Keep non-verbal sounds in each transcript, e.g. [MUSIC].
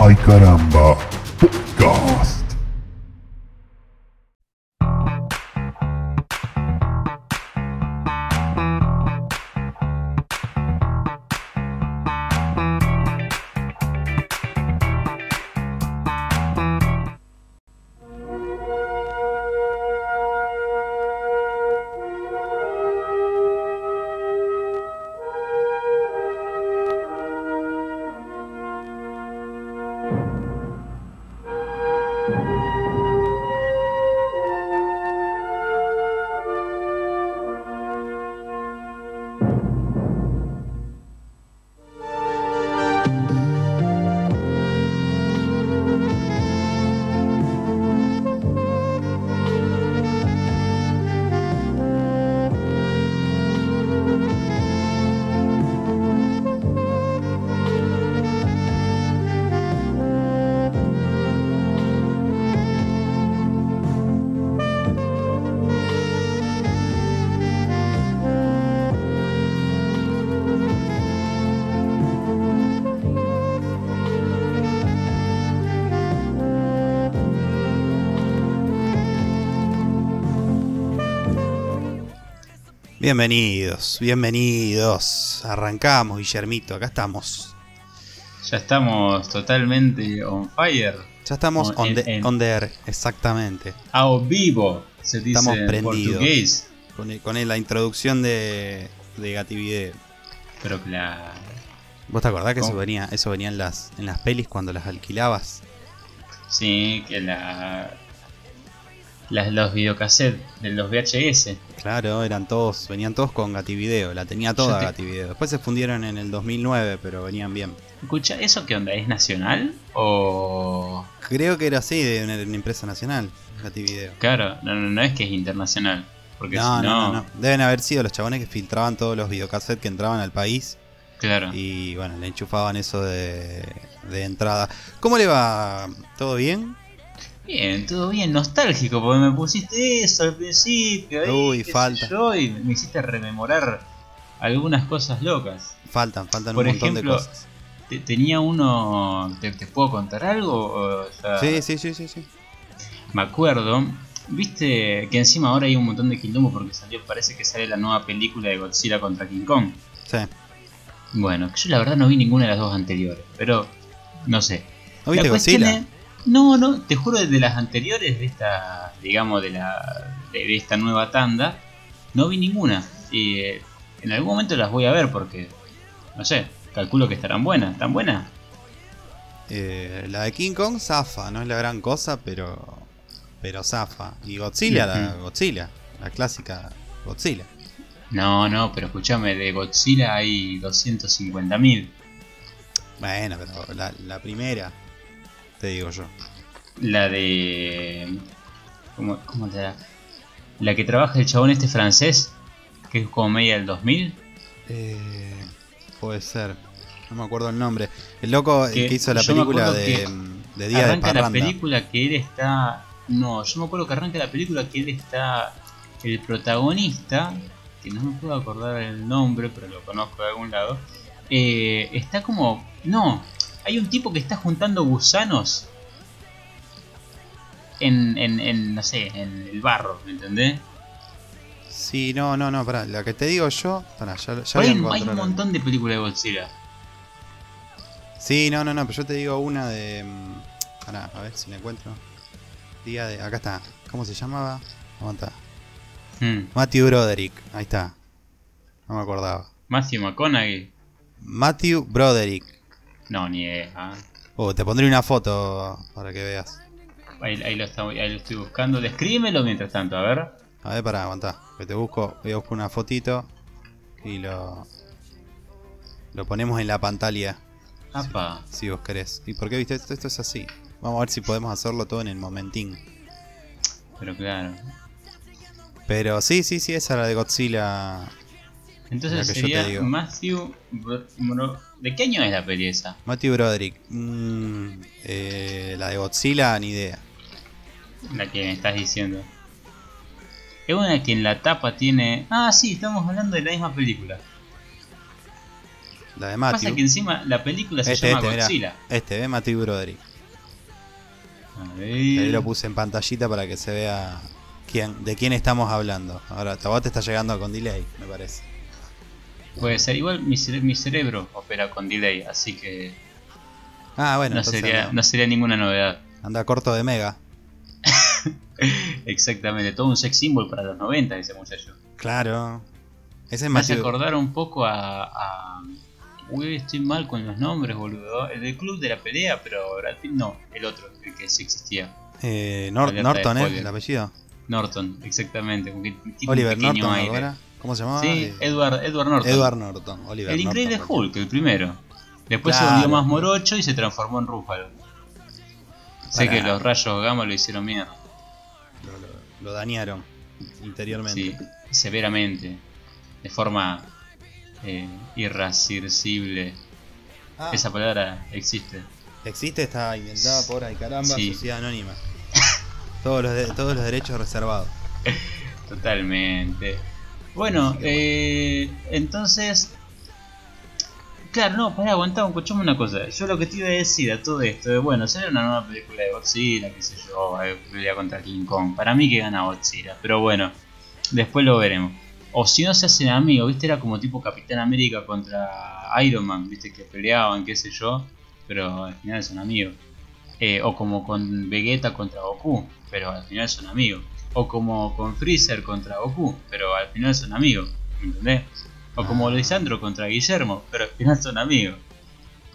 Ay caramba, podcast. Bienvenidos, bienvenidos. Arrancamos, Guillermito, acá estamos. Ya estamos totalmente on fire. Ya estamos On- on, en- the, en- on the air, exactamente. A vivo, se dice Estamos en prendidos. portugués. Con, el- con la introducción de, de Gativideo. Pero claro. ¿Vos te acordás que eso venía, eso venía en las, en las pelis cuando las alquilabas? Sí, que la. Las, los videocassettes de los VHS. Claro, eran todos, venían todos con Gativideo, la tenía toda te- Gativideo. Después se fundieron en el 2009, pero venían bien. Escucha, ¿eso qué onda? ¿Es nacional? O. Creo que era así, de una, una empresa nacional, Gativideo. Claro, no, no, no es que es internacional. Porque No, si no, no. no, no. Deben haber sido los chabones que filtraban todos los videocassettes que entraban al país Claro. y bueno, le enchufaban eso de, de entrada. ¿Cómo le va? ¿Todo bien? Bien, todo bien, nostálgico, porque me pusiste eso al principio. ahí, Uy, falta. yo, y me hiciste rememorar algunas cosas locas. Faltan, faltan Por un montón ejemplo, de cosas. Te- Tenía uno. ¿Te, te puedo contar algo? O ya- Sí, sí, sí, sí, sí. Me acuerdo. Viste que encima ahora hay un montón de quilombo porque salió, parece que sale la nueva película de Godzilla contra King Kong. Sí. Bueno, yo la verdad no vi ninguna de las dos anteriores, pero no sé. ¿No viste Godzilla? es- no, no, te juro de las anteriores de esta, digamos, de la de, esta nueva tanda, no vi ninguna. Y eh, en algún momento las voy a ver porque, no sé, calculo que estarán buenas. ¿Están buenas? Eh, la de King Kong zafa, no es la gran cosa, pero pero zafa. Y Godzilla, la. Godzilla, la clásica Godzilla. No, no, pero escúchame, de Godzilla hay 250.000. Bueno, pero la, la primera, te digo yo. La de... ¿Cómo, cómo? La que trabaja el chabón este francés, que es como media del 2000. Eh, puede ser. No me acuerdo el nombre. El loco Que que hizo la película de, de Día de arranca la Parranda. película que él está. No, yo me acuerdo que arranca la película que él está. El protagonista, que no me puedo acordar el nombre, pero lo conozco de algún lado. eh, está como. No, hay un tipo que está juntando gusanos. En, en, en, no sé, en el barro, ¿me entendés? Sí, no, no, no, pará. La que te digo yo. Pará, ya, ya a hay un montón de películas de Godzilla. Sí, no, no, no, pero yo te digo una de. mm, Pará, a ver si la encuentro. Día de. Acá está. ¿Cómo se llamaba? Aguanta. Hmm. Matthew Broderick. Ahí está. No me acordaba. Matthew McConaughey. Matthew Broderick. No, ni idea. ah. Oh, te pondré una foto para que veas. Ahí, ahí lo está- ahí lo estoy buscando. Descríbemelo mientras tanto, a ver. A ver, pará, aguantá. Que te busco. Voy a buscar una fotito. Y lo. Lo ponemos en la pantalla. Apa. Si vos querés. ¿Y por qué viste esto? Esto es así. Vamos a ver si podemos hacerlo todo en el momentín. Pero claro. Pero sí, sí, sí, esa era la de Godzilla. Entonces sería. Matthew. Bro- Bro- ¿De qué año es la peli esa? Matthew Broderick. Mm, eh, la de Godzilla, ni idea. La que me estás diciendo. Es una que en la tapa tiene. Ah, sí, estamos hablando de la misma película. La de Pasa Matthew. que encima la película se Este, llama este, mirá. Godzilla. Este, ve Matthew Broderick. A Ahí ver. lo puse en pantallita para que se vea quién, de quién estamos hablando. Ahora, te está llegando con delay, me parece. Puede ser. Igual mi, cere- mi cerebro opera con delay, así que Ah, bueno, no, sería, no. no sería ninguna novedad. anda corto de mega. [LAUGHS] Exactamente, todo un sex symbol para los 90 ese muchacho. Claro. Ese es Me hace acordar un poco a, a- Uy, estoy mal con los nombres, boludo. El del club de la pelea, pero Pitt no, el otro, el que sí existía. Eh, Nor- Norton, ¿eh? El apellido. Norton, exactamente. Oliver Norton, ¿no aire. era? ¿Cómo se llamaba? Sí, Eh, Edward, Edward Norton. Edward Norton. Oliver el increíble Norton. Hulk, el primero. Después se volvió más morocho y se transformó en Rúfalo. Sé que los rayos gamma lo hicieron mierda. Lo, lo- lo dañaron interiormente. Sí, severamente. De forma eh, irrascible. Ah, Esa palabra existe. existe, está inventada por ahí, caramba, Sí. sociedad anónima. todos, los de- todos los derechos reservados. [LAUGHS] Totalmente. Bueno, eh, entonces. Claro, no, para aguantar un cochón una cosa. Yo lo que te iba a decir a todo esto es: bueno, sale una nueva película de Godzilla, qué sé yo, eh, pelea contra King Kong. Para mí que gana Godzilla, pero bueno, después lo veremos. O si no se hacen amigos, viste, era como tipo Capitán América contra Iron Man, viste, que peleaban, qué sé yo, pero al final son amigos. Eh, o como con Vegeta contra Goku, pero al final son amigos. O como con Freezer contra Goku, pero al final son amigos, ¿me entendés? O como Ah. Lisandro contra Guillermo, pero al final son amigos.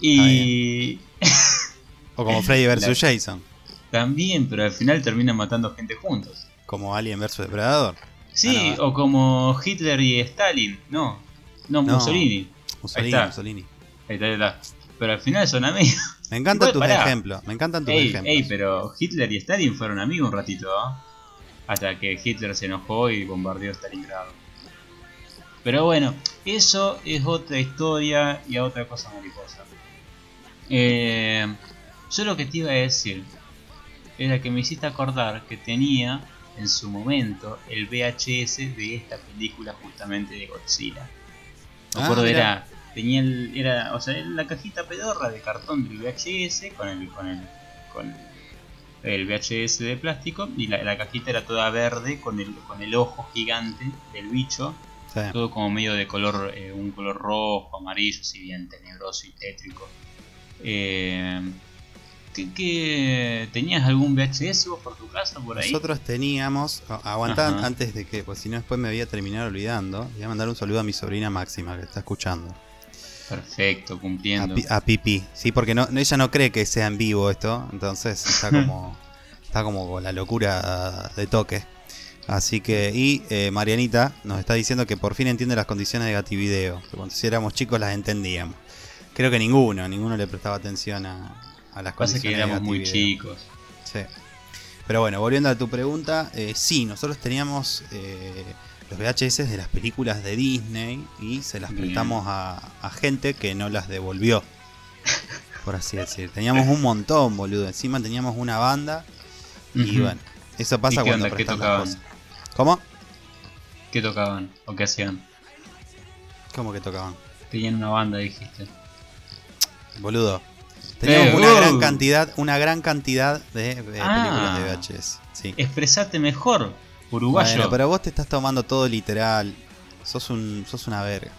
Y [LAUGHS] O como Freddy vs. La- Jason. también, pero al final terminan matando gente juntos. Como Alien vs. Depredador. Sí, Ah, no. o como Hitler y Stalin, no, no, No. Mussolini. Mussolini, está. Mussolini. Ahí está, ahí está. Pero al final son amigos. Me encantan tus ejemplos. Me encantan tus Ey, ejemplos. ey, pero Hitler y Stalin fueron amigos un ratito, ¿no? Hasta que Hitler se enojó y bombardeó Stalingrado. Pero bueno, eso es otra historia y a otra cosa mariposa. Eh, yo lo que te iba a decir era que me hiciste acordar que tenía en su momento el VHS de esta película justamente de Godzilla. Me Ah, acuerdo era tenía el, era o sea la cajita pedorra de cartón del VHS con el con el con el VHS de plástico y la, la cajita era toda verde con el con el ojo gigante del bicho Sí. todo como medio de color eh, un color rojo amarillo si bien tenebroso y tétrico eh, ¿qué, qué- tenías algún VHS vos por tu casa por ahí Nosotros teníamos, a- aguantá Ajá. antes de que, pues si no después me voy a terminar olvidando, voy a mandar un saludo a mi sobrina Máxima que está escuchando. Perfecto A, cumpliendo Pi- a Pipi, sí, porque no, ella no cree que sea en vivo esto, entonces está [LAUGHS] como, está como con la locura de toque. Así que, y eh, Marianita nos está diciendo que por fin entiende las condiciones de Gativideo, que cuando si éramos chicos las entendíamos. Creo que ninguno, ninguno le prestaba atención a, a las pasa condiciones que de éramos muy chicos Sí. Pero bueno, volviendo a tu pregunta, eh, sí, nosotros teníamos eh, los VHS de las películas de Disney y se las prestamos a, a gente que no las devolvió. Por así decir. Teníamos un montón, boludo. Encima teníamos una banda. Y bueno, eso pasa ¿Y qué cuando onda? ¿Qué prestas las tocaban? cosas. ¿Cómo? ¿Qué tocaban? ¿O qué hacían? ¿Cómo que tocaban? Tenían una banda, dijiste. Boludo. Teníamos Eh, una wow. gran cantidad, una gran cantidad de, de Ah. películas de VHS. Sí. Expresate mejor, uruguayo. Bueno, pero vos te estás tomando todo literal. Sos un, sos una verga.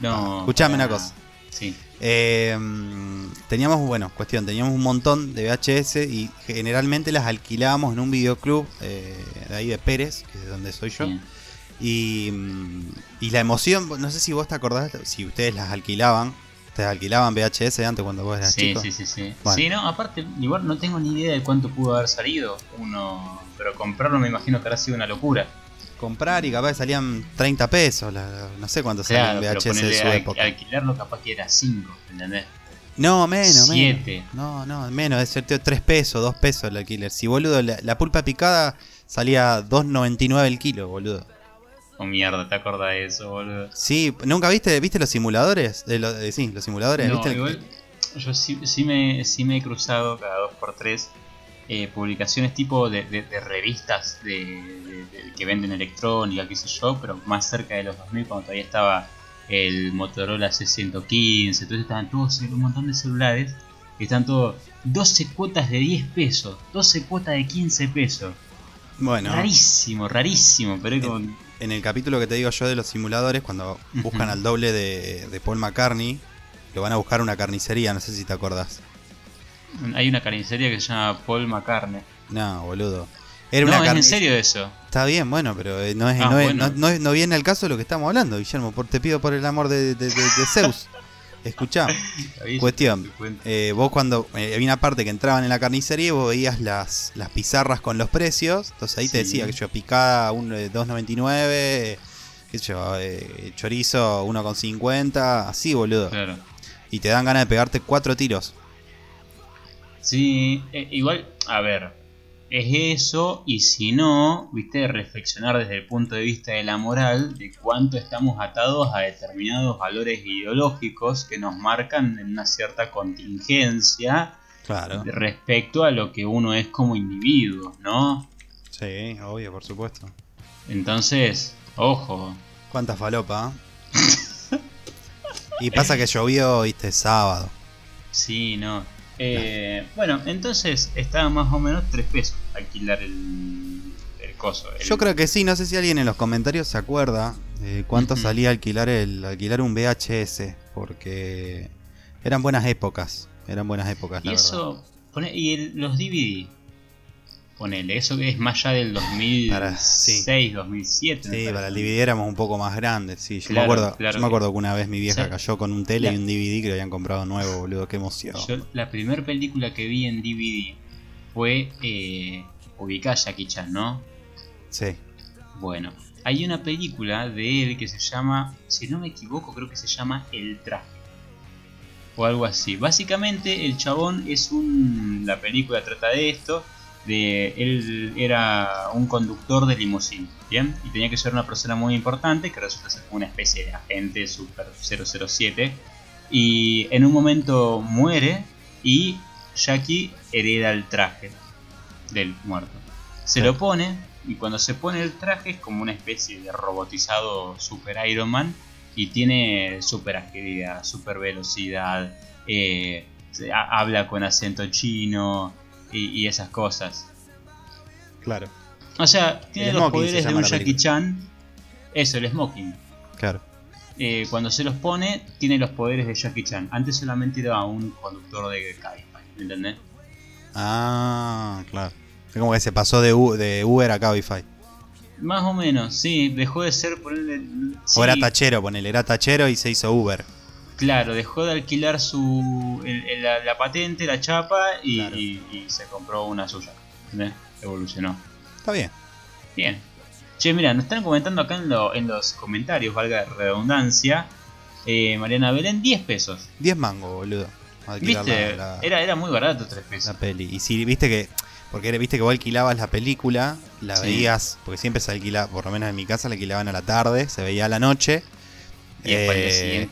No, Escuchame para una cosa. Sí. Eh, mm, teníamos, bueno, cuestión, teníamos un montón de VHS y generalmente las alquilábamos en un videoclub eh, de ahí de Pérez, que es donde soy yo. bien. Y, mm, y la emoción, no sé si vos te acordás, si ustedes las alquilaban, te alquilaban VHS antes cuando vos eras Sí, chico. sí, sí, sí. Bueno. Sí, no, aparte, igual no tengo ni idea de cuánto pudo haber salido uno, pero comprarlo me imagino que habrá sido una locura. Comprar y capaz que salían 30 pesos, la- no sé cuánto Claro, salían pero VHS de su a- época. alquilarlo capaz que era 5, ¿entendés? No, menos, menos. Siete. No, no, menos, es cierto, 3 pesos, 2 pesos el alquiler. Si boludo, la, la pulpa picada salía 2.99 el kilo, boludo. Oh mierda, ¿te acordás de eso, boludo? Sí, ¿nunca viste viste los simuladores? Lo- sí, los simuladores, No, ¿viste? el- igual, yo sí, sí, me, sí me he cruzado cada 2x3 eh, publicaciones tipo de, de- de revistas de, que venden electrónica, qué sé yo, pero más cerca de los 2000 cuando todavía estaba el Motorola C115, entonces estaban todos un montón de celulares que están todos 12 cuotas de 10 pesos, 12 cuotas de 15 pesos. Bueno, Rarísimo, rarísimo, pero es como... en el capítulo que te digo yo de los simuladores, cuando buscan al doble de, de Paul McCartney, lo van a buscar a una carnicería, no sé si te acordás. Hay una carnicería que se llama Paul McCartney. No, boludo. Era no, una es en serio eso. Está bien, bueno, pero eh, no, es, Ah, no, es- bueno. no- no viene al caso de lo que estamos hablando, Guillermo. Por, te pido por el amor de, de- de- de Zeus. Escuchá, [LAUGHS] cuestión. eh, vos cuando eh, había una parte que entraban en la carnicería y vos veías las, las pizarras con los precios. Entonces ahí te decía que yo picada un, eh, 2.99, qué sé yo, eh, chorizo 1.50, así boludo. Claro. Y te dan ganas de pegarte cuatro tiros. Sí, eh, igual, a ver, es eso, y si no, viste, reflexionar desde el punto de vista de la moral, de cuánto estamos atados a determinados valores ideológicos que nos marcan en una cierta contingencia Claro. respecto a lo que uno es como individuo, ¿no? Sí, obvio, por supuesto. Entonces, ojo, ¿Cuánta falopa? [LAUGHS] y pasa que llovió, viste, sábado. sí, no. Eh, bueno, entonces estaba más o menos 3 pesos alquilar el, el coso. el- Yo creo que sí, no sé si alguien en los comentarios se acuerda de cuánto salía alquilar el alquilar un VHS, porque eran buenas épocas, eran buenas épocas, Y la verdad. eso, pone- y el- los DVD, ponele, eso que es más allá del 2006, Para- sí. 2007. me Sí, para el DVD éramos un poco más grandes, sí. Yo me acuerdo, claro. yo me acuerdo que una vez mi vieja cayó con un tele y un DVD que lo habían comprado nuevo, boludo, qué emoción. Yo la primera película que vi en DVD fue eh, Jackie Chan, ¿no? Sí. Bueno, hay una película de él que se llama, si no me equivoco, creo que se llama El Traje. O algo así. Básicamente el chabón es un... La película trata de esto. De, él era un conductor de limusín, ¿bien? Y tenía que ser una persona muy importante que resulta ser como una especie de agente super 007. Y en un momento muere y Jackie hereda el traje del muerto. Se lo pone y cuando se pone el traje es como una especie de robotizado super Iron Man y tiene super agilidad, super velocidad, eh, habla con acento chino y, y esas cosas. Claro. O sea, tiene El los poderes de un Jackie. Chan. Eso, el smoking. Claro. Eh, cuando se los pone, tiene los poderes de Jackie Chan. Antes solamente era un conductor de Cabify, ¿me entendés? Ah, claro. Es como que se pasó de, U- de Uber a Cabify. Más o menos, sí, dejó de ser ponerle. O era sí, tachero, ponele, era tachero y se hizo Uber. Claro, dejó de alquilar su el- el- la, la patente, la chapa y, Claro. y- y se compró una suya. ¿entendés? Evolucionó. Está bien. Bien. Che, mira, nos están comentando acá en, lo- en los comentarios, valga la redundancia, eh, Mariana Belén, 10 pesos. 10 mangos, boludo. ¿Viste? la- la- Era, era muy barato 3 la pesos. peli. Y si viste que. Porque era- viste que vos alquilabas la película, la Sí. veías, porque siempre se alquilaba, por lo menos en mi casa, la alquilaban a la tarde, se veía a la noche. Y al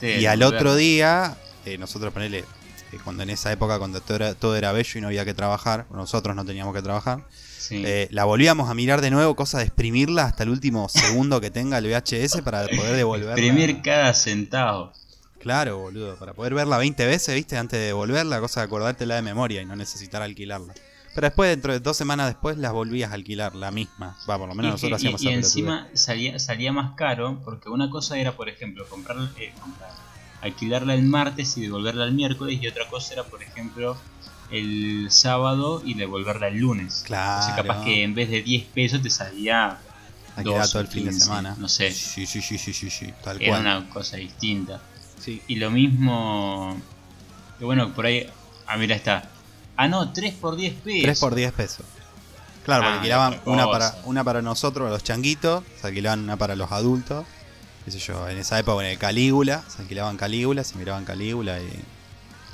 eh, y al otro día, eh, nosotros ponele, eh, cuando en esa época, cuando todo era, todo era bello y no había que trabajar, nosotros no teníamos que trabajar, Sí. la volvíamos a mirar de nuevo, cosa de exprimirla hasta el último segundo que tenga el VHS para poder devolverla. Exprimir cada centavo. Claro, boludo, para poder verla 20 veces, viste, antes de devolverla, cosa de acordártela de memoria y no necesitar alquilarla. Pero después, dentro de dos semanas después, las volvías a alquilar, la misma. Va, por lo menos Y, nosotros y- hacíamos y esa encima salía, salía más caro porque una cosa era, por ejemplo, comprar, eh, comprar, alquilarla el martes y devolverla el miércoles y otra cosa era, por ejemplo, el sábado y devolverla el lunes. Claro. O sea, capaz que en vez de 10 pesos te salía Alquilar todo el fin de 15, semana. no sé. Sí, sí, sí, sí, sí, sí, tal era cual. una cosa distinta. Sí. Y lo mismo, que bueno, por ahí, ah, mira está. Ah, no, 3 por 10 pesos. 3 por 10 pesos. Claro, porque Ah, alquilaban una para, una para nosotros, los changuitos, se alquilaban una para los adultos. Qué sé yo, en esa época en el Calígula, se alquilaban Calígula, se miraban Calígula y.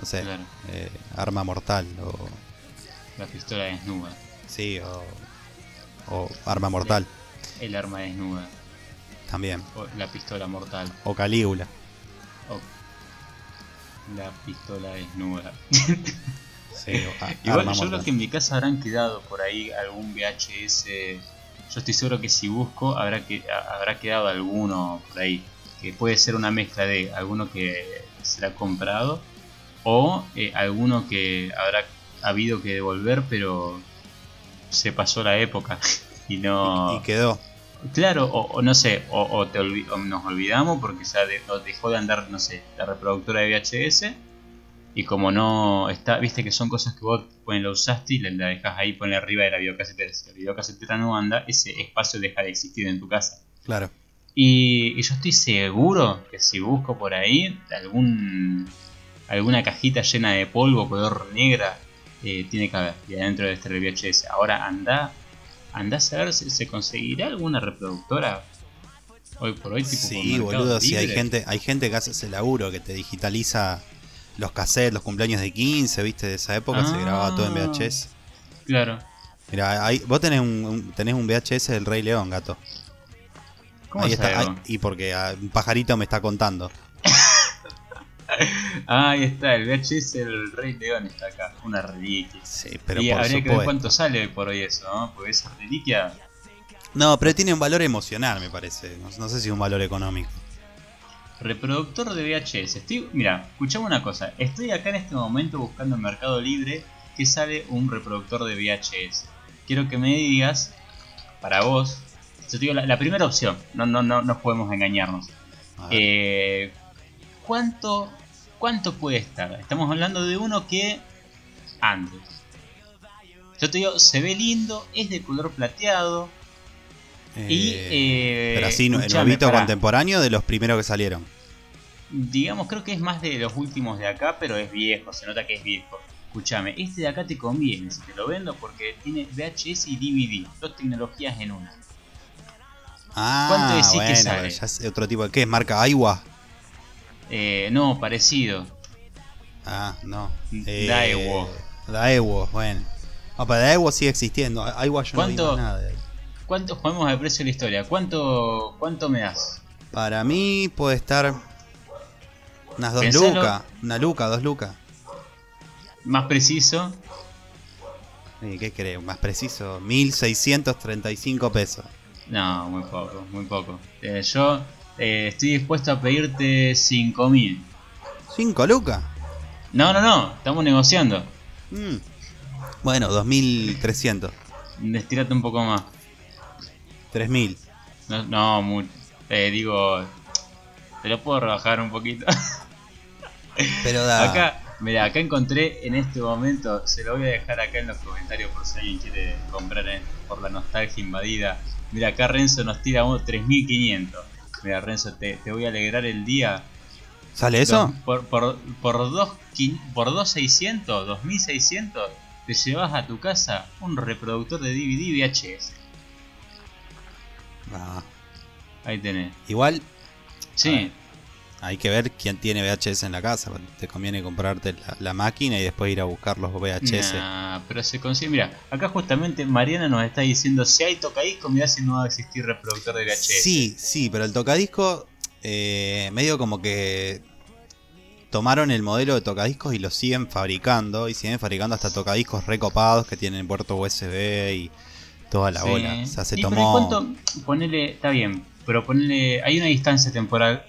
No sé, Claro, eh, Arma Mortal o. la pistola desnuda. Sí, o. O Arma Mortal El arma desnuda. también. O la pistola mortal. O Calígula. O la pistola desnuda. [LAUGHS] Sí, o [LAUGHS] Igual yo creo que en mi casa habrán quedado por ahí algún VHS. Yo estoy seguro que si busco habrá que ha- habrá quedado alguno por ahí. que puede ser una mezcla de alguno que se ha comprado o eh, alguno que habrá habido que devolver, pero se pasó la época [LAUGHS] y no. Y quedó. Claro, o, no sé, o, te nos olvidamos porque ya dejó de andar, no sé, la reproductora de VHS. Y como no está, viste que son cosas que vos pones, la usaste y la, dejas ahí, pones arriba de la videocasetera. Si la videocasetera no anda, ese espacio deja de existir en tu casa. Claro. Y, yo estoy seguro que si busco por ahí algún alguna cajita llena de polvo color negra, eh, tiene que haber. Y adentro de este VHS. Ahora anda anda a saber si se conseguirá alguna reproductora hoy por hoy. Tipo sí, boludo, si hay gente, hay gente que hace ese laburo, que te digitaliza los cassettes, los cumpleaños de 15, viste, de esa época, se grababa todo en Ah. VHS. Claro. Mira, ahí, vos tenés un, tenés un VHS del Rey León, gato. ¿Cómo ahí está, ahí- y porque ah, un pajarito me está contando. [LAUGHS] Ah, ahí está, el VHS del Rey León está acá, una reliquia. Sí, pero y por habría que ver supuesto. cuánto sale por hoy eso, ¿no? Porque esa reliquia. No, pero tiene un valor emocional, me parece. No, no sé si un valor económico. Reproductor de VHS. Estoy, mira, escuchame una cosa. Estoy acá en este momento buscando en Mercado Libre que sale un reproductor de VHS. Quiero que me digas, para vos, yo te digo la, la primera opción, no, no, no, no podemos engañarnos. Eh, ¿cuánto, ¿Cuánto puede estar? Estamos hablando de uno que ande. Yo te digo, se ve lindo, es de color plateado. Y, eh, pero así, no- escuchame, novito contemporáneo de los primeros que salieron. Digamos, creo que es más de los últimos de acá, pero es viejo, se nota que es viejo. Escúchame, este de acá te conviene si te lo vendo porque tiene VHS y DVD, dos tecnologías en una. Ah, ¿Cuánto decís que bueno, sale? ya es otro tipo de. ¿Qué es? ¿Marca Aiwa? Eh, no, parecido. Ah, no. Daewoo. Daewoo, bueno. Ah, pero Daewoo sigue existiendo. Aiwa yo ¿Cuánto? no más nada. de. ¿Cuánto jugamos de precio de la historia? ¿Cuánto, cuánto me das? Para mí puede estar. Unas dos lucas. Una luca, dos lucas. Más preciso, ¿Y ¿Qué crees? Más preciso. 1635 pesos. no, muy poco, muy poco. Eh, yo eh, estoy dispuesto a pedirte 5000. ¿5 lucas? No, no, no, estamos negociando. Mm. Bueno, 2300. Estirate un poco más. 3000. No, no mu- eh, digo, te lo puedo rebajar un poquito. [LAUGHS] Pero da. Acá, mira, acá encontré en este momento, se lo voy a dejar acá en los comentarios por si alguien quiere comprar en- por la nostalgia invadida. Mira, acá Renzo nos tira un 3500. Mira, Renzo, te, te voy a alegrar el día. ¿Sale eso? Por, por, por, dos, por 2600, 2600, te llevas a tu casa un reproductor de DVD VHS. Ah, Ahí tenés. igual Sí, hay que ver quién tiene VHS en la casa. Te conviene comprarte la, la máquina y después ir a buscar los VHS. Nah, pero se consigue. Mira, acá justamente Mariana nos está diciendo: si hay tocadiscos, mirá si no va a existir reproductor de VHS. Sí, sí, pero el tocadisco eh, medio como que tomaron el modelo de tocadiscos y lo siguen fabricando y siguen fabricando hasta tocadiscos recopados que tienen puerto USB y toda la Sí. bola. O sea, se Y, pero ¿y tomó cuánto? Ponele, está bien, pero ponele. Hay una distancia temporal.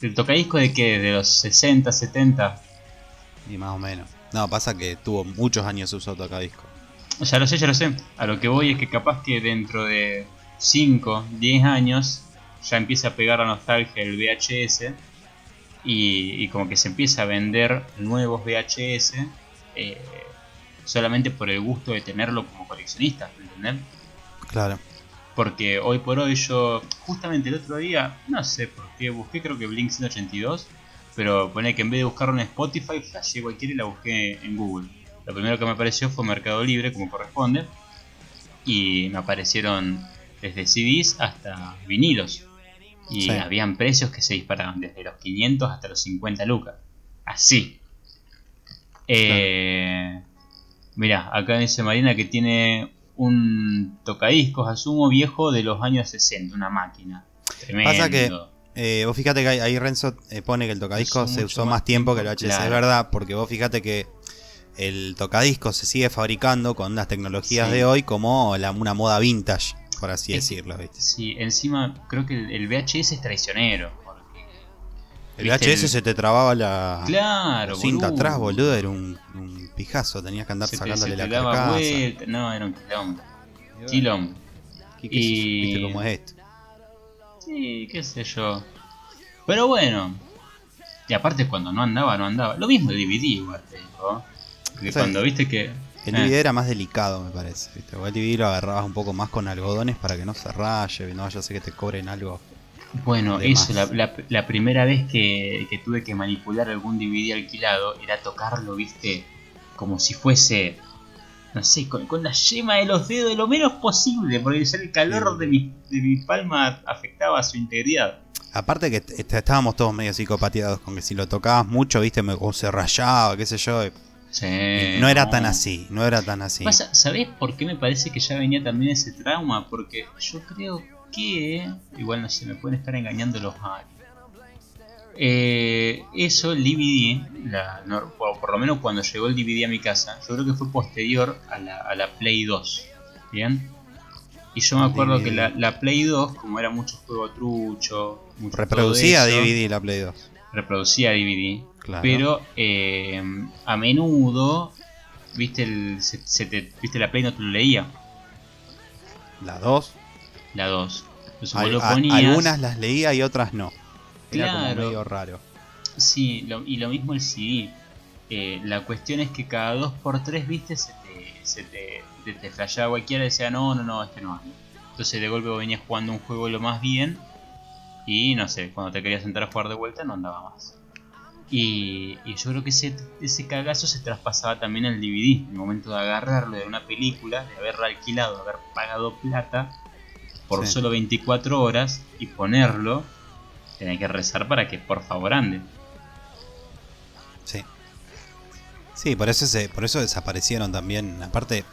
¿El tocadisco de qué? ¿De los 60, 70? y más o menos. No, pasa que tuvo muchos años usó tocadisco. Ya lo sé, ya lo sé. A lo que voy es que capaz que dentro de 5, 10 años ya empieza a pegar la nostalgia el VHS y, y como que se empieza a vender nuevos VHS eh, solamente por el gusto de tenerlo como coleccionista, ¿entendés? Claro. Porque hoy por hoy yo, justamente el otro día, no sé por qué, busqué creo que Blink 182, pero pone que en vez de buscarlo en Spotify, flashé cualquiera y la busqué en Google. Lo primero que me apareció fue Mercado Libre, como corresponde, y me aparecieron desde CDs hasta vinilos. Y Sí. habían precios que se disparaban desde los 500 hasta los 50 lucas. Así. Eh, Mirá, acá dice Marina que tiene un tocadiscos, asumo viejo de los años 60, una máquina. Tremendo. Pasa que Eh, vos fíjate que ahí, Renzo eh, pone que el tocadisco Usó se usó más tiempo que el VHS. claro. Es verdad, porque vos fíjate que el tocadisco se sigue fabricando con las tecnologías Sí. de hoy como la- una moda vintage, por así Es- decirlo. ¿viste? Sí, encima creo que el VHS es traicionero. El ¿Viste VHS se te trababa la Claro, cinta boludo. atrás, boludo, era un, un pijazo, tenías que andar Se te, sacándole se la daba carcasa. vuelta. No, era un quilombo. Quilombo. ¿Qué- qué? Y- ¿Viste cómo es esto? Sí, qué sé yo. Pero bueno. Y aparte cuando no andaba, no andaba. Lo mismo de DVD igual te digo. Porque O sea, cuando viste que... El eh, DVD era más delicado, me parece. ¿viste? O el DVD lo agarrabas un poco más con algodones para que no se raye, no vaya a ser que te cobren algo. Bueno, de eso, la, más. la- la primera vez que, que tuve que manipular algún DVD alquilado era tocarlo, viste, como si fuese, no sé, con, con la yema de los dedos lo menos posible, porque ya el calor Sí. de mi, de mi palma afectaba a su integridad. Aparte que est- est- estábamos todos medio psicopateados con que si lo tocabas mucho, viste, me- o se rayaba, qué sé yo. y Sí, no era tan así, no era tan así. ¿Sabés por qué me parece que ya venía también ese trauma? Porque yo creo que. Igual no sé, me pueden estar engañando los aliens. Eh, eso, el DVD, la- no- por lo menos cuando llegó el DVD a mi casa, yo creo que fue posterior a la, a la Play 2. ¿Bien? Y yo me acuerdo DVD. que la, la Play 2, como era mucho juego trucho, mucho Reproducía eso, DVD la Play 2. reproducía DVD. Claro. Pero eh, a menudo, viste, el, se- se te- viste la Play no te lo leía, La 2. La 2. Entonces Al- vos lo a- ponías. algunas las leía y otras no. Era Claro. como medio raro. Sí, lo- y lo mismo el CD. Eh, la cuestión es que cada 2x3, viste, se te, se te, te, te flasheaba cualquiera y decía, no, no, no, este no anda. Entonces de golpe venías jugando un juego lo más bien y no sé, cuando te querías sentar a jugar de vuelta no andaba más. Y, y yo creo que ese, ese cagazo se traspasaba también al DVD. En el momento de agarrarlo de una película, de haberla alquilado, de haber pagado plata por Sí. solo 24 horas y ponerlo, tenés que rezar para que por favor ande. Sí. Sí, por eso se, por eso desaparecieron también. Aparte,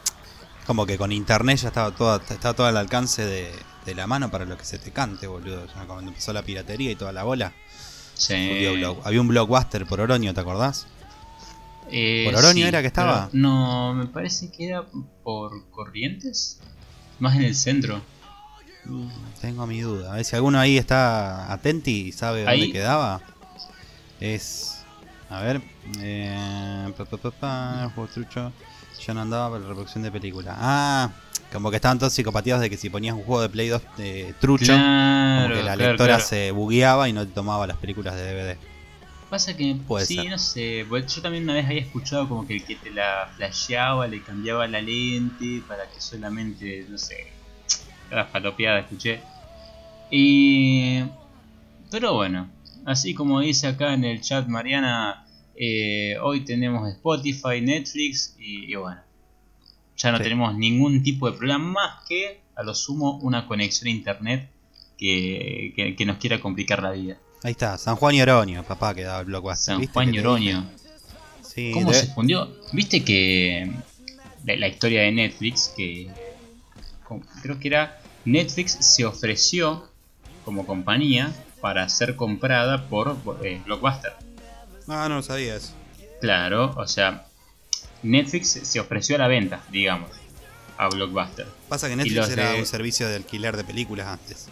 como que con internet ya estaba todo, estaba todo al alcance de, de la mano para lo que se te cante, boludo. Ya cuando empezó la piratería y toda la bola. Sí. Había, un blockbuster por Oroño, ¿te acordás? Eh, ¿Por Oroño era que estaba? No, me parece que era por Corrientes. Más en el centro. Tengo mi duda. A ver si alguno ahí está atenti y sabe dónde quedaba. Es. A ver. Eh, pa, pa, pa. Ya no andaba para la reproducción de película. Ah, como que estaban todos psicopatías de que si ponías un juego de Play 2 de trucho, Claro, como que la claro, lectora claro. se bugueaba y no te tomaba las películas de DVD. Pasa que, Puede sí, ser. no sé. pues Yo también una vez había escuchado como que el que te la flasheaba le cambiaba la lente para que solamente, no sé, cada falopeada escuché. Y. Pero bueno, así como dice acá en el chat Mariana, eh, hoy tenemos Spotify, Netflix y, y bueno, ya no Sí. tenemos ningún tipo de problema más que a lo sumo una conexión a internet que, que- que nos quiera complicar la vida. Ahí está, San Juan y Oroño, papá, que daba el blockbuster. San ¿viste Juan Lloroño. dije? Sí, ¿Cómo de- se fundió? Viste que la, la historia de Netflix, que con- creo que era Netflix se ofreció como compañía para ser comprada por eh, Blockbuster. Ah, no lo sabía eso. Claro, o sea, Netflix se- ofreció a la venta, digamos, a Blockbuster. Pasa que Netflix era de- un servicio de alquiler de películas antes.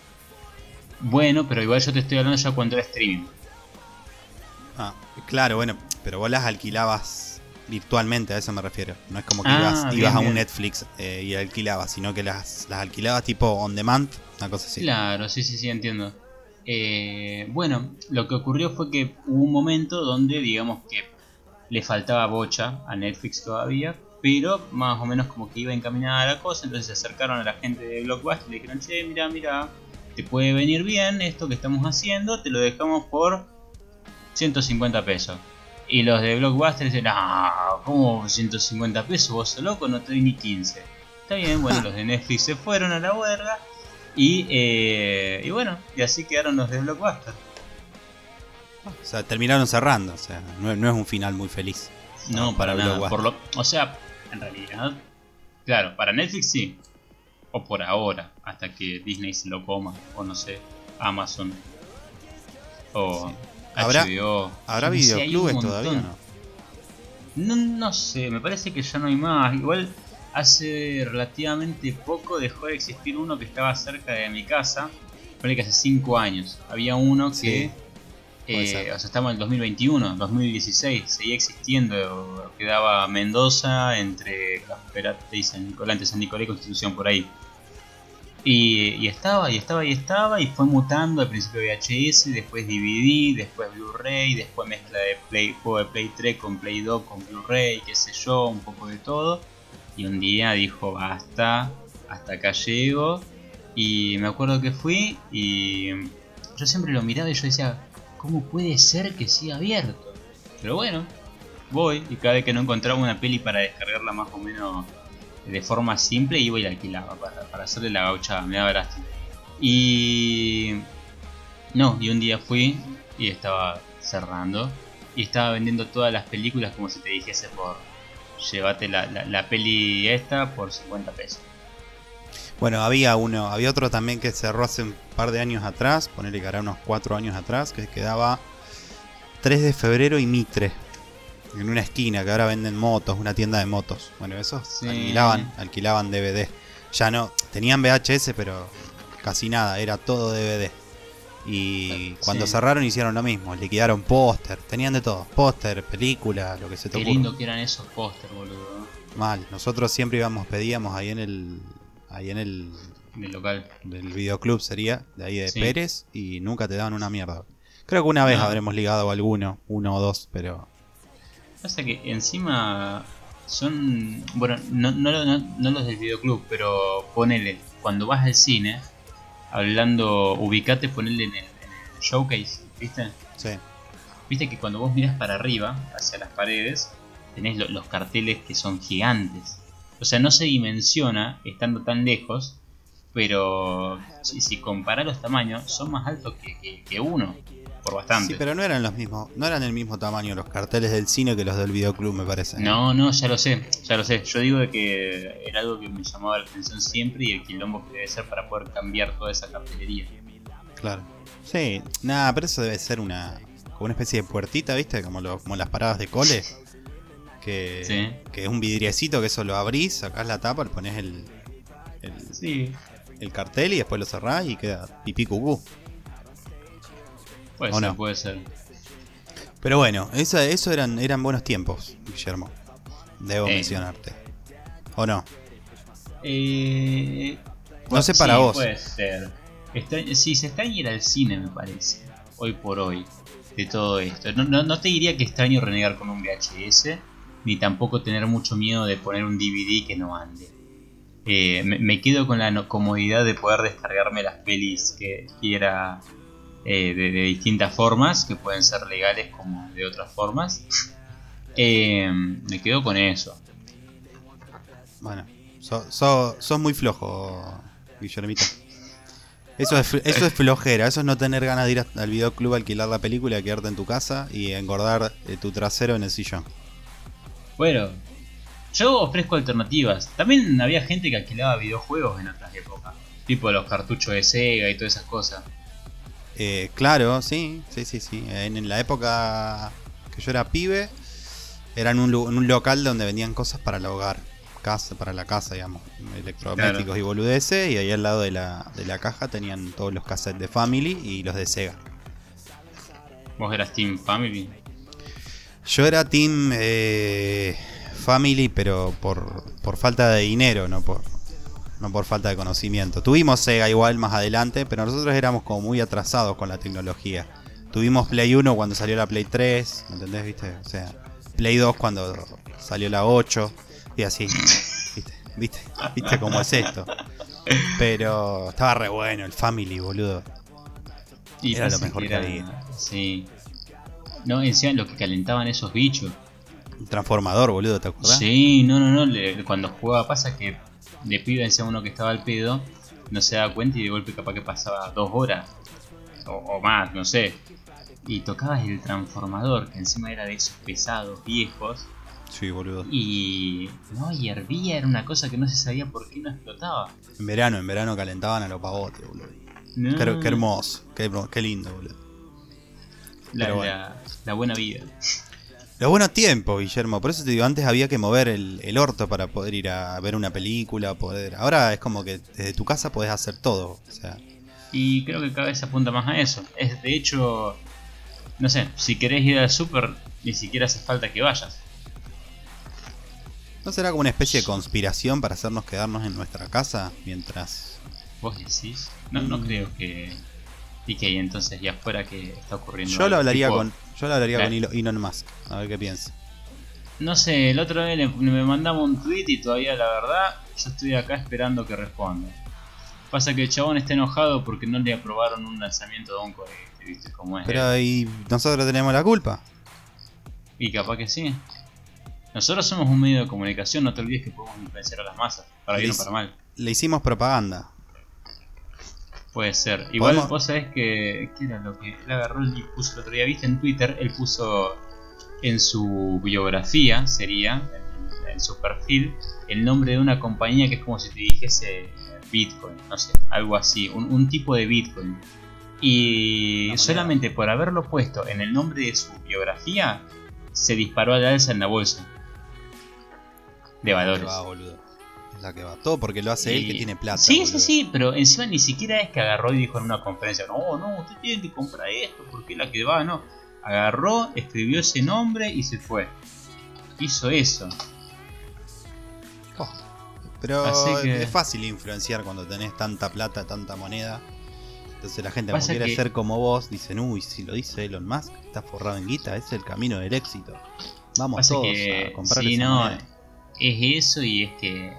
Bueno, pero igual yo te estoy hablando ya cuando era streaming. Ah, claro, bueno, pero vos las alquilabas virtualmente, a eso me refiero. No es como que Ah, ibas, bien, ibas a un. Netflix eh, y alquilabas, sino que las, las alquilabas tipo on demand, una cosa así. Claro, sí, sí, sí, entiendo. Eh, bueno, lo que ocurrió fue que hubo un momento donde, digamos que le faltaba bocha a Netflix todavía, pero más o menos como que iba encaminada la cosa, entonces se acercaron a la gente de Blockbuster y le dijeron, che, mira, mira, te puede venir bien esto que estamos haciendo, te lo dejamos por 150 pesos. Y los de Blockbuster dicen, ah, ¿cómo 150 pesos? Vos sos loco, no te doy ni 15. Está bien, bueno, los de Netflix se fueron a la huelga. Y, eh, y bueno, y así quedaron los de Blockbuster. O sea, terminaron cerrando, o sea, no, no es un final muy feliz. No, para, para nada. Por lo, o sea, en realidad, claro, para Netflix sí. O por ahora, hasta que Disney se lo coma. O no sé, Amazon. O ¿Habrá- HBO. ¿Habrá videoclubes todavía o montón. no? No, no sé, me parece que ya no hay más. Igual hace relativamente poco dejó de existir uno que estaba cerca de mi casa. Parece que hace 5 años. Había uno que Sí. Eh, o sea, estamos en el 2021, 2016, seguía existiendo. Quedaba Mendoza entre Casperate y San Nicolás, entre San Nicolás y Constitución, por ahí. Y, estaba, y estaba, y estaba, y fue mutando al principio VHS, después DVD, después Blu-ray, después mezcla de Play, juego de Play 3 con Play 2 con Blu-ray, qué sé yo, un poco de todo. Y un día dijo, basta, hasta acá llego. Y me acuerdo que fui y yo siempre lo miraba y yo decía, ¿cómo puede ser que siga abierto? Pero bueno, voy y cada vez que no encontraba una peli para descargarla más o menos de forma simple, iba y la alquilaba para, para hacerle la gauchada, me daba lástima. Y... No, y un día fui y estaba cerrando y estaba vendiendo todas las películas como si te dijese por... Llévate la, la, la peli esta por 50 pesos. Bueno, había uno, había otro también que cerró hace un par de años atrás, ponerle que hará unos 4 años atrás, que quedaba 3 de febrero y Mitre. En una esquina que ahora venden motos, una tienda de motos. Bueno, esos Sí. alquilaban, alquilaban DVD. Ya no, tenían VHS, pero casi nada, era todo DVD. Y cuando Sí. cerraron hicieron lo mismo, liquidaron póster, tenían de todo, póster, película, lo que se te Qué ocurra. lindo que eran esos póster, boludo. Mal, nosotros siempre íbamos, pedíamos ahí en el ahí en el Del local. del videoclub sería, de ahí de Sí. Pérez, y nunca te daban una mierda. Creo que una vez No. habremos ligado alguno, uno o dos, pero Pasa que encima son. Bueno, no, no, no- no los del videoclub, pero ponele. Cuando vas al cine, hablando, ubicate, ponele en el, en el showcase, ¿viste? sí. Viste que cuando vos miras para arriba, hacia las paredes, tenés lo- los carteles que son gigantes. O sea, no se dimensiona estando tan lejos, pero si, si comparás los tamaños, son más altos que, que- que uno, por bastante. Sí, pero no eran los mismos, no eran el mismo tamaño los carteles del cine que los del videoclub, me parece. No, no, ya lo sé, ya lo sé. Yo digo de que era algo que me llamaba la atención siempre y el quilombo que debe ser para poder cambiar toda esa cartelería. Claro. Sí, nada, pero eso debe ser una como una especie de puertita, ¿viste? Como lo- como las paradas de cole. Que, Sí. que es un vidriecito que eso lo abrís, sacás la tapa, le pones el, el, Sí, el cartel y después lo cerrás y queda pipí cucú. Puede ¿O ser, no? puede ser. Pero bueno, eso, eso eran, eran buenos tiempos, Guillermo. Debo Eh. mencionarte. ¿O no? Eh, No sé para sí, vos. Puede ser. Extra- sí, se extraña ir al cine, me parece. Hoy por hoy. De todo esto. No, no, no te diría que extraño renegar con un VHS. Ni tampoco tener mucho miedo de poner un DVD que no ande. Eh, me, me quedo con la comodidad de poder descargarme las pelis que quiera eh, de, de distintas formas, que pueden ser legales como de otras formas. Eh, me quedo con eso. Bueno, so- so- sos muy flojo, Guillermito. Eso es, eso es flojera, eso es no tener ganas de ir al videoclub a alquilar la película, quedarte en tu casa y engordar eh, tu trasero en el sillón. Bueno, yo ofrezco alternativas. También había gente que alquilaba videojuegos en otras épocas. Tipo los cartuchos de Sega y todas esas cosas. Eh, claro, sí, sí, sí, sí. En, en la época que yo era pibe, era en un, lu- en un local donde vendían cosas para el hogar, casa, para la casa, digamos, electrodomésticos Claro. y boludeces, y ahí al lado de la, de la caja tenían todos los cassettes de Family y los de Sega. Vos eras Team Family. Yo era Team eh, Family, pero por, por falta de dinero, no por, no por falta de conocimiento. Tuvimos Sega igual más adelante, pero nosotros éramos como muy atrasados con la tecnología. Tuvimos Play 1 cuando salió la Play 3, ¿me entendés? ¿Viste? O sea, Play 2 cuando salió la 8, y así. ¿Viste? ¿Viste? ¿Viste cómo es esto? Pero estaba re bueno el Family, boludo. Y Era lo mejor que había. Sí. No, encima lo que calentaban esos bichos. Transformador, boludo, ¿te acordás? Sí, no, no, no. le- cuando jugaba pasa que de pibe decía uno que estaba al pedo, no se daba cuenta y de golpe capaz que pasaba dos horas. O, o más, no sé. Y tocabas el transformador, que encima era de esos pesados, viejos. Sí, boludo. Y no, y hervía, era una cosa que no se sabía por qué no explotaba. En verano, en verano calentaban a los pavotes, boludo. No, Qué, qué hermoso, qué, lindo, boludo. la, bueno. la- la buena vida. Los buenos tiempos, Guillermo. Por eso te digo, antes había que mover el, el orto para poder ir a ver una película, poder. Ahora es como que desde tu casa podés hacer todo. O sea, Y creo que cada vez se apunta más a eso. Es de hecho, no sé, si querés ir al super, ni siquiera hace falta que vayas. ¿No será como una especie de conspiración para hacernos quedarnos en nuestra casa mientras... ¿Vos decís? No, no Mm. creo que... Y que entonces ya fuera que está ocurriendo. Yo lo hablaría Tipo, con yo lo hablaría Claro. con Elo- Elon Musk, a ver qué piensa. No sé, el otro día le- me mandamos un tweet y todavía la verdad, yo estoy acá esperando que responda. Pasa que el chabón está enojado porque no le aprobaron un lanzamiento de un cohete, viste cómo es. Pero y nosotros tenemos la culpa. Y capaz que sí. Nosotros somos un medio de comunicación, no te olvides que podemos influenciar a las masas, para bien o para mal. Le hicimos propaganda. Puede ser. Igual Podemos- vos sabés que. ¿Qué era lo que él agarró y puso el otro día? ¿Viste en Twitter? Él puso en su biografía, sería, en, en su perfil, el nombre de una compañía que es como si te dijese Bitcoin, no sé, algo así, un, un tipo de Bitcoin. Y solamente por haberlo puesto en el nombre de su biografía, se disparó al alza en la bolsa de La valores. va, boludo. La que va. Todo porque lo hace él que Y- tiene plata. Sí, boludo. sí, sí, pero encima ni siquiera es que agarró y dijo en una conferencia, no, no, usted tiene que comprar esto porque la que va, no. Agarró, escribió ese nombre y se fue. Hizo eso. Oh. Pero que- es fácil influenciar cuando tenés tanta plata, tanta moneda. Entonces la gente como quiere que- ser como vos, dicen, uy, si lo dice Elon Musk, está forrado en guita, es el camino del éxito. Vamos Pasa todos que a comprar sí, esa no, moneda". es eso y es que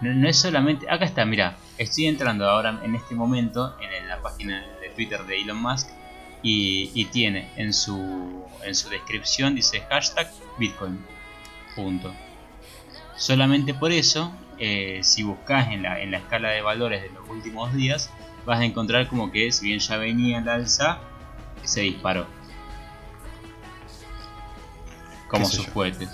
no, no es solamente. Acá está, mira, estoy entrando ahora en este momento en la página de Twitter de Elon Musk y, y tiene en su en su descripción dice hashtag Bitcoin. Punto. Solamente por eso, eh, si buscas en la, en la escala de valores de los últimos días, vas a encontrar como que si bien ya venía el alza, se disparó. Como ¿Qué sé sus cohetes.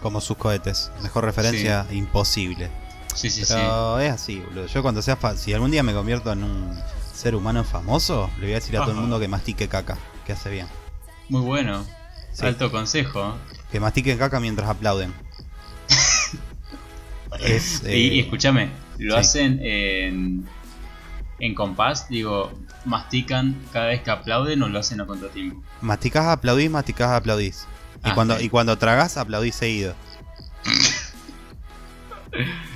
Como sus cohetes. Mejor referencia, imposible. Sí, sí, sí. Pero es así, boludo. Yo cuando sea fa- si algún día me convierto en un ser humano famoso, le voy a decir a todo el mundo que mastique caca, que hace bien. Muy bueno. Sí. Alto consejo. Que mastiquen caca mientras aplauden. [LAUGHS] es, Y, y eh, escúchame, lo sí. hacen en, en compás, digo, mastican cada vez que aplauden o lo hacen a contratiempo. Masticás, aplaudís, masticás, aplaudís. Y, Ah, cuando, sí. y cuando tragás, aplaudís seguido. [LAUGHS]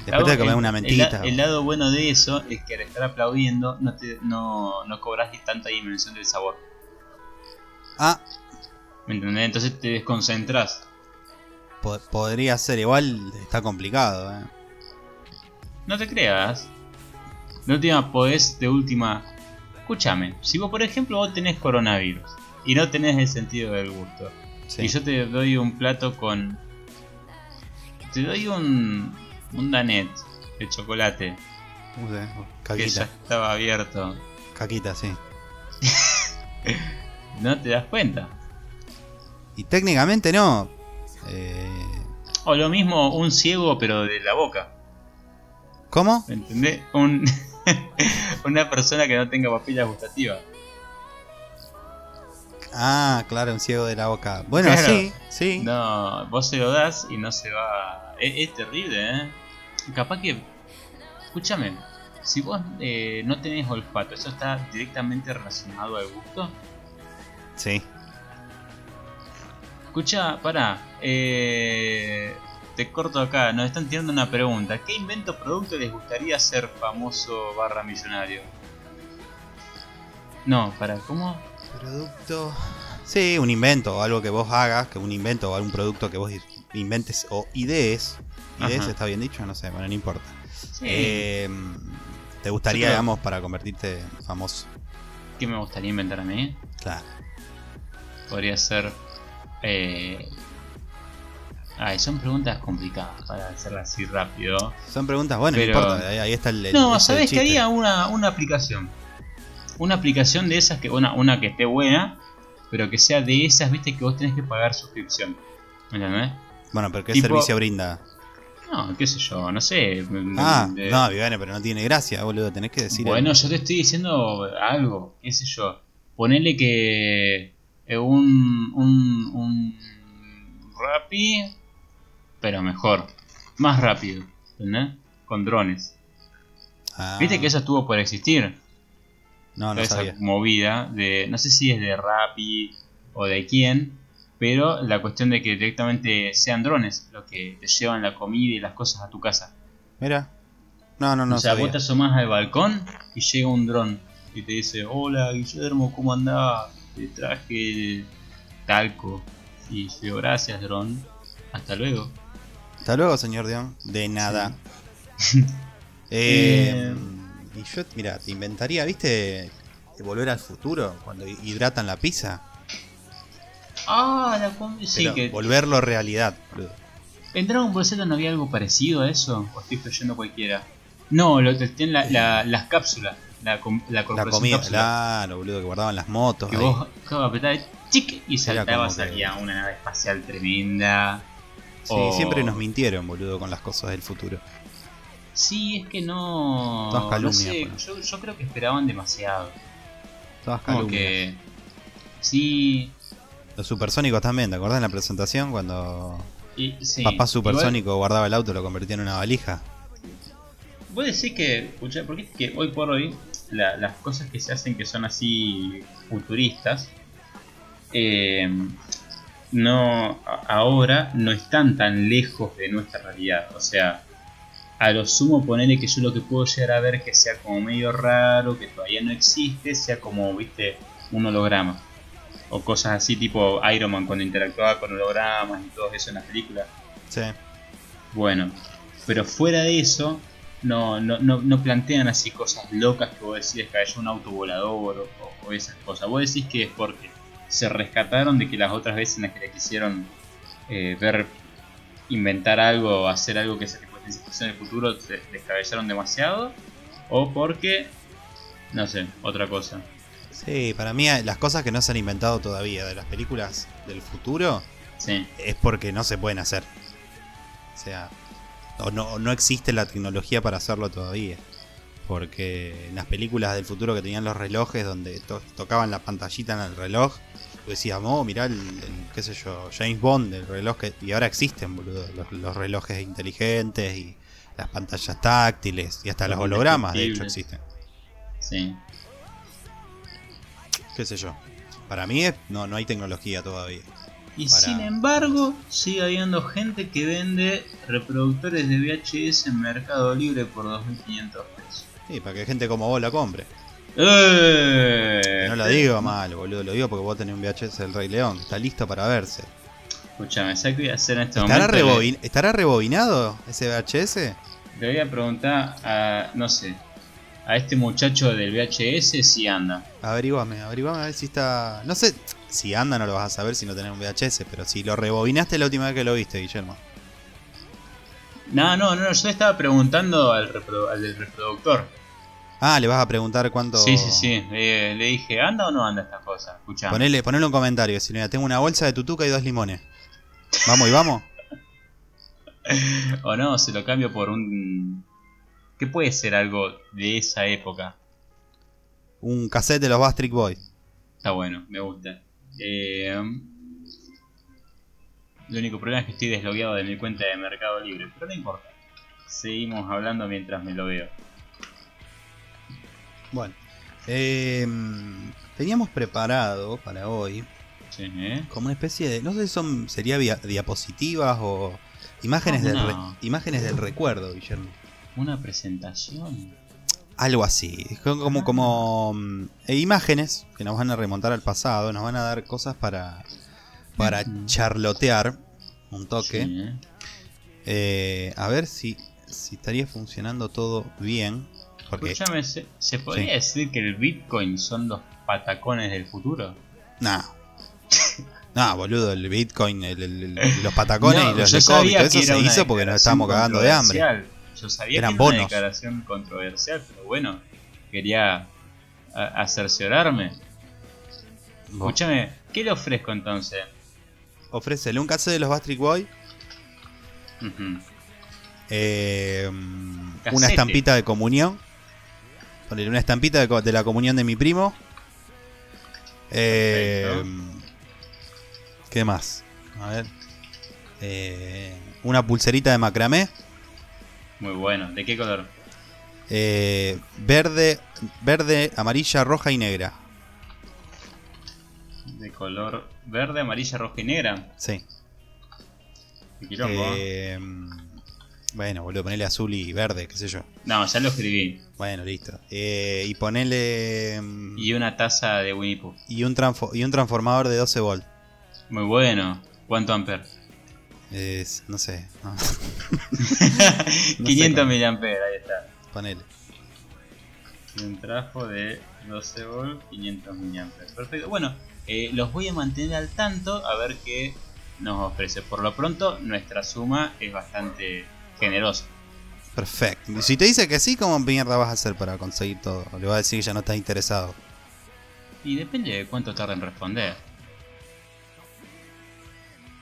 Después te comes una mentita. El, lado bueno de eso es que al estar aplaudiendo no, te, no, no cobras tanta dimensión del sabor. Ah, ¿Me entendés? Entonces te desconcentras. po- podría ser. Igual está complicado, eh. No te creas. De última podés, de última. Escúchame, si vos por ejemplo vos tenés coronavirus y no tenés el sentido del gusto, Sí. y yo te doy un plato con. Te doy un. un danet de chocolate No sé, que ya Caquita. estaba abierto. Caquita, sí. [LAUGHS] No te das cuenta. Y técnicamente no. Eh, O lo mismo un ciego pero de la boca. ¿Cómo? ¿Me entendés? Un, [LAUGHS] una persona que no tenga papilla gustativa. Ah, claro, un ciego de la boca. Bueno, Claro. sí, sí. No, vos se lo das y no se va. Es, es terrible, ¿eh? Capaz que. Escúchame, si vos eh, no tenés olfato, ¿eso está directamente relacionado al gusto? Sí. Escucha, pará. Eh, te corto acá, nos están tirando una pregunta. ¿Qué invento o producto les gustaría ser famoso barra millonario? No, para, ¿cómo? Producto. Sí, un invento o algo que vos hagas, que un invento o algún producto que vos inventes o idees. Idees Ajá. está bien dicho, no sé, bueno, no importa. Sí, Eh, ¿Te gustaría, creo- digamos, para convertirte en famoso? ¿Qué me gustaría inventar a mí? Claro. Podría ser. Eh... Ay, son preguntas complicadas para hacerlas así rápido. Son preguntas, bueno, Pero- no importa, ahí, ahí está el. el- No, ¿sabes qué chiste. haría? Una, una aplicación. Una aplicación de esas que. Una, una que esté buena, pero que sea de esas, viste, que vos tenés que pagar suscripción. ¿Me entendés? Bueno, pero ¿qué Tipo- servicio brinda? No, qué sé yo, no sé. Ah, de- no, Viviane, pero no tiene gracia, boludo. Tenés que decir. Bueno, yo te estoy diciendo algo, qué sé yo. Ponele que eh, un, un, un Rappi, pero mejor, más rápido, ¿entendés? Con drones. Ah, Viste que eso estuvo por existir. No, no esa sabía. movida de, no sé si es de Rappi o de quién, pero la cuestión de que directamente sean drones los que te llevan la comida y las cosas a tu casa. Mira. No, no, no o sea, sabía. vos te asomás al balcón y llega un dron y te dice, hola Guillermo, ¿cómo andás? Te traje talco. Y yo gracias dron, hasta luego. Hasta luego, señor Dion. De nada. [LAUGHS] Eh, Eh. Y yo, mira, te inventaría, ¿viste? De volver al futuro cuando hidratan la pizza. Ah, la com- sí, Pero que volverlo realidad, boludo. ¿En Dragon Ball Z no había algo parecido a eso? ¿O estoy fallando cualquiera? No, lo que tienen la- la- las cápsulas. La, com- la La comida, cápsula. claro, boludo, que guardaban las motos. Que ahí. vos apretabas chic y saltaba, que- salía una nave espacial tremenda. Sí, o- siempre nos mintieron, boludo, con las cosas del futuro. Sí, es que no. Todas no calumnias, sé, pues. yo, yo creo que esperaban demasiado. Todas Como calumnias. que. Sí. Los supersónicos también, ¿te acordás en la presentación cuando y- sí. papá Igual, supersónico guardaba el auto y lo convertía en una valija? Vos decís que. escuchá, porque es que hoy por hoy la- las cosas que se hacen que son así futuristas. eh, no. ahora no están tan lejos de nuestra realidad. O sea. A lo sumo ponerle que yo lo que puedo llegar a ver que sea como medio raro, que todavía no existe, sea como, viste, un holograma. O cosas así tipo Iron Man cuando interactuaba con hologramas y todo eso en las películas. Sí. Bueno, pero fuera de eso, no, no, no, no plantean así cosas locas que vos decís que haya un auto volador o, o esas cosas. Vos decís que es porque se rescataron de que las otras veces en las que le quisieron eh, ver, inventar algo o hacer algo que se en el futuro se descabellaron demasiado, o porque, no sé, otra cosa. Sí, para mí las cosas que no se han inventado todavía de las películas del futuro Sí, es porque no se pueden hacer. O sea, o no, o no existe la tecnología para hacerlo todavía. Porque en las películas del futuro que tenían los relojes donde to- tocaban la pantallita en el reloj, decías, oh, mirá el, el, qué sé yo, James Bond, el reloj que... Y ahora existen, boludo, los, los relojes inteligentes y las pantallas táctiles y hasta los Los hologramas, de hecho, existen. sí. Qué sé yo. Para mí es- no, no hay tecnología todavía. Y Para- sin embargo, sigue habiendo gente que vende reproductores de VHS en Mercado Libre por 2.500 pesos. Sí, para que gente como vos la compre. ¡Eh! No lo digo mal, boludo, lo digo porque vos tenés un VHS del Rey León, está listo para verse. Escuchame, ¿sabes qué voy a hacer en este ¿Estará, momento? Le- ¿Estará rebobinado ese VHS? Le voy a preguntar a, no sé, a este muchacho del VHS si anda. Averiguame, averiguame a ver si está. No sé si anda, no lo vas a saber si no tenés un VHS, pero si lo rebobinaste la última vez que lo viste, Guillermo. No, no, no, yo le estaba preguntando al, reprodu- al del reproductor. Ah, le vas a preguntar cuánto. Sí, sí, sí. Le, le dije, ¿anda o no anda esta cosa? Escuchame. Ponele, ponele un comentario. Si mira, tengo una bolsa de tutuca y dos limones. Vamos y vamos. [LAUGHS] O no, se lo cambio por un... ¿Qué puede ser algo de esa época? Un cassette de los Bastric Boys. Está bueno, me gusta. Eh, lo único problema es que estoy deslogueado de mi cuenta de Mercado Libre, pero no importa. Seguimos hablando mientras me lo veo. Bueno, eh, teníamos preparado para hoy Sí, como una especie de. No sé si son. sería diapositivas o. Imágenes, No, del re- no. imágenes del recuerdo, Guillermo. Una presentación. Algo así. Como, como, como, mm, eh, imágenes que nos van a remontar al pasado, nos van a dar cosas para, para charlotear un toque. Sí. Eh, a ver si, si estaría funcionando todo bien. Porque, Escúchame, ¿se, se podría decir que el Bitcoin son los patacones del futuro? nah. [LAUGHS] Nah, boludo, el Bitcoin, el- el- el- los patacones No, y los yo de COVID, sabía todo eso se una hizo porque nos declaración estábamos cagando de hambre. controversial. Yo sabía Eran que era una declaración controversial, pero bueno, quería a- a cerciorarme. Vos, Escúchame, ¿qué le ofrezco entonces? Ofrécele un cassette de los Bastric Boy, eh, una Casete. estampita de comunión. Una estampita de, la comunión de mi primo. Eh, ¿Qué más? A ver. Eh, una pulserita de macramé. Muy bueno. ¿De qué color? Eh, verde, verde, amarilla, roja y negra. De color verde, amarilla, roja y negra. Sí. Qué quilombo, bueno, boludo, ponele azul y verde, qué sé yo. No, ya lo escribí. Bueno, listo. Eh, y ponele. mm, Y una taza de Winnie Pooh. y, un transfo- y un transformador de 12 volt. Muy bueno. ¿Cuánto amper? Es, no sé. no, [LAUGHS] 500 cómo. miliamperes, ahí está. ponele. Y un trafo de 12 volt, 500 miliamperes. Perfecto. Bueno, eh, los voy a mantener al tanto a ver qué nos ofrece. Por lo pronto, nuestra suma es bastante generosa. Perfecto. Y Si te dice que sí, ¿cómo mierda vas a hacer para conseguir todo? Le vas a decir que ya no estás interesado. Y depende de cuánto tarda en responder.